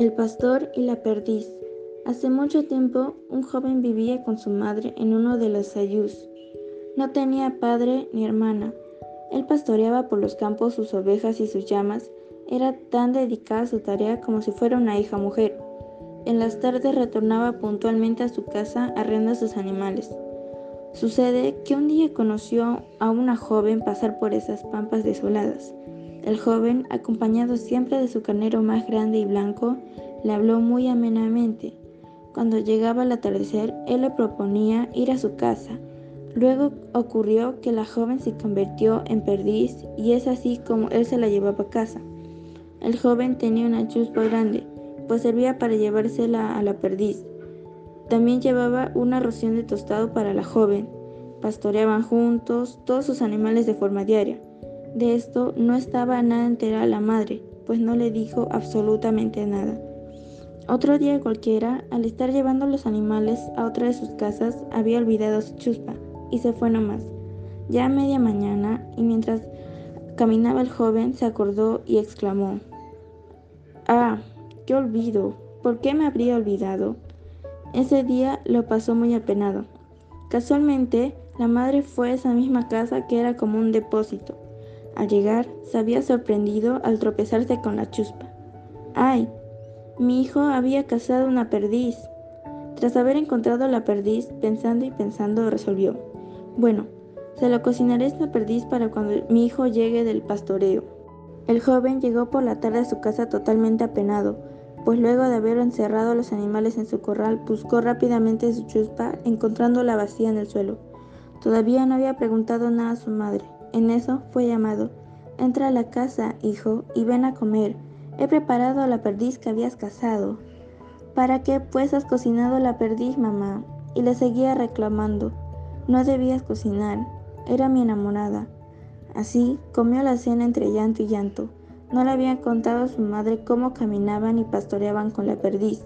El pastor y la perdiz. Hace mucho tiempo, un joven vivía con su madre en uno de los ayús. No tenía padre ni hermana. Él pastoreaba por los campos sus ovejas y sus llamas. Era tan dedicada a su tarea como si fuera una hija mujer. En las tardes retornaba puntualmente a su casa arreando sus animales. Sucede que un día conoció a una joven pasar por esas pampas desoladas. El joven, acompañado siempre de su carnero más grande y blanco, le habló muy amenamente. Cuando llegaba el atardecer, él le proponía ir a su casa. Luego ocurrió que la joven se convirtió en perdiz y es así como él se la llevaba a casa. El joven tenía una chuspa grande, pues servía para llevársela a la perdiz. También llevaba una ración de tostado para la joven. Pastoreaban juntos todos sus animales de forma diaria. De esto no estaba nada entera la madre, pues no le dijo absolutamente nada. Otro día cualquiera, al estar llevando los animales a otra de sus casas, había olvidado su chuspa y se fue nomás. Ya a media mañana, y mientras caminaba el joven, se acordó y exclamó, Ah, qué olvido, ¿por qué me habría olvidado? Ese día lo pasó muy apenado. Casualmente, la madre fue a esa misma casa que era como un depósito. Al llegar, se había sorprendido al tropezarse con la chuspa. ¡Ay! Mi hijo había cazado una perdiz. Tras haber encontrado la perdiz, pensando y pensando, resolvió. Bueno, se lo cocinaré esta perdiz para cuando mi hijo llegue del pastoreo. El joven llegó por la tarde a su casa totalmente apenado, pues luego de haber encerrado los animales en su corral, buscó rápidamente su chuspa, encontrándola vacía en el suelo. Todavía no había preguntado nada a su madre. En eso fue llamado. Entra a la casa, hijo, y ven a comer. He preparado la perdiz que habías cazado. ¿Para qué pues has cocinado la perdiz, mamá? Y le seguía reclamando. No debías cocinar. Era mi enamorada. Así comió la cena entre llanto y llanto. No le habían contado a su madre cómo caminaban y pastoreaban con la perdiz.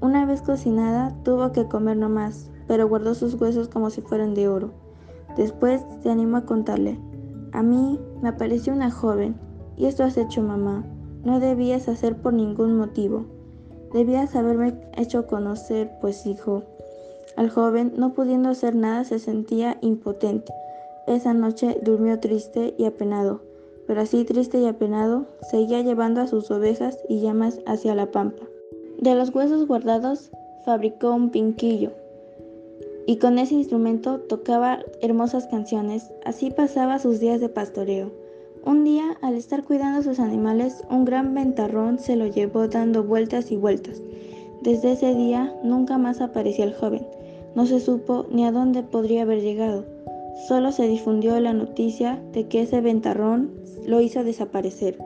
Una vez cocinada, tuvo que comer no más, pero guardó sus huesos como si fueran de oro. Después se animó a contarle. A mí me apareció una joven, y esto has hecho mamá. No debías hacer por ningún motivo. Debías haberme hecho conocer, pues hijo. Al joven, no pudiendo hacer nada, se sentía impotente. Esa noche durmió triste y apenado, pero así triste y apenado, seguía llevando a sus ovejas y llamas hacia la pampa. De los huesos guardados, fabricó un pinquillo, y con ese instrumento tocaba hermosas canciones. Así pasaba sus días de pastoreo. Un día, al estar cuidando a sus animales, un gran ventarrón se lo llevó dando vueltas y vueltas. Desde ese día nunca más apareció el joven. No se supo ni a dónde podría haber llegado. Solo se difundió la noticia de que ese ventarrón lo hizo desaparecer.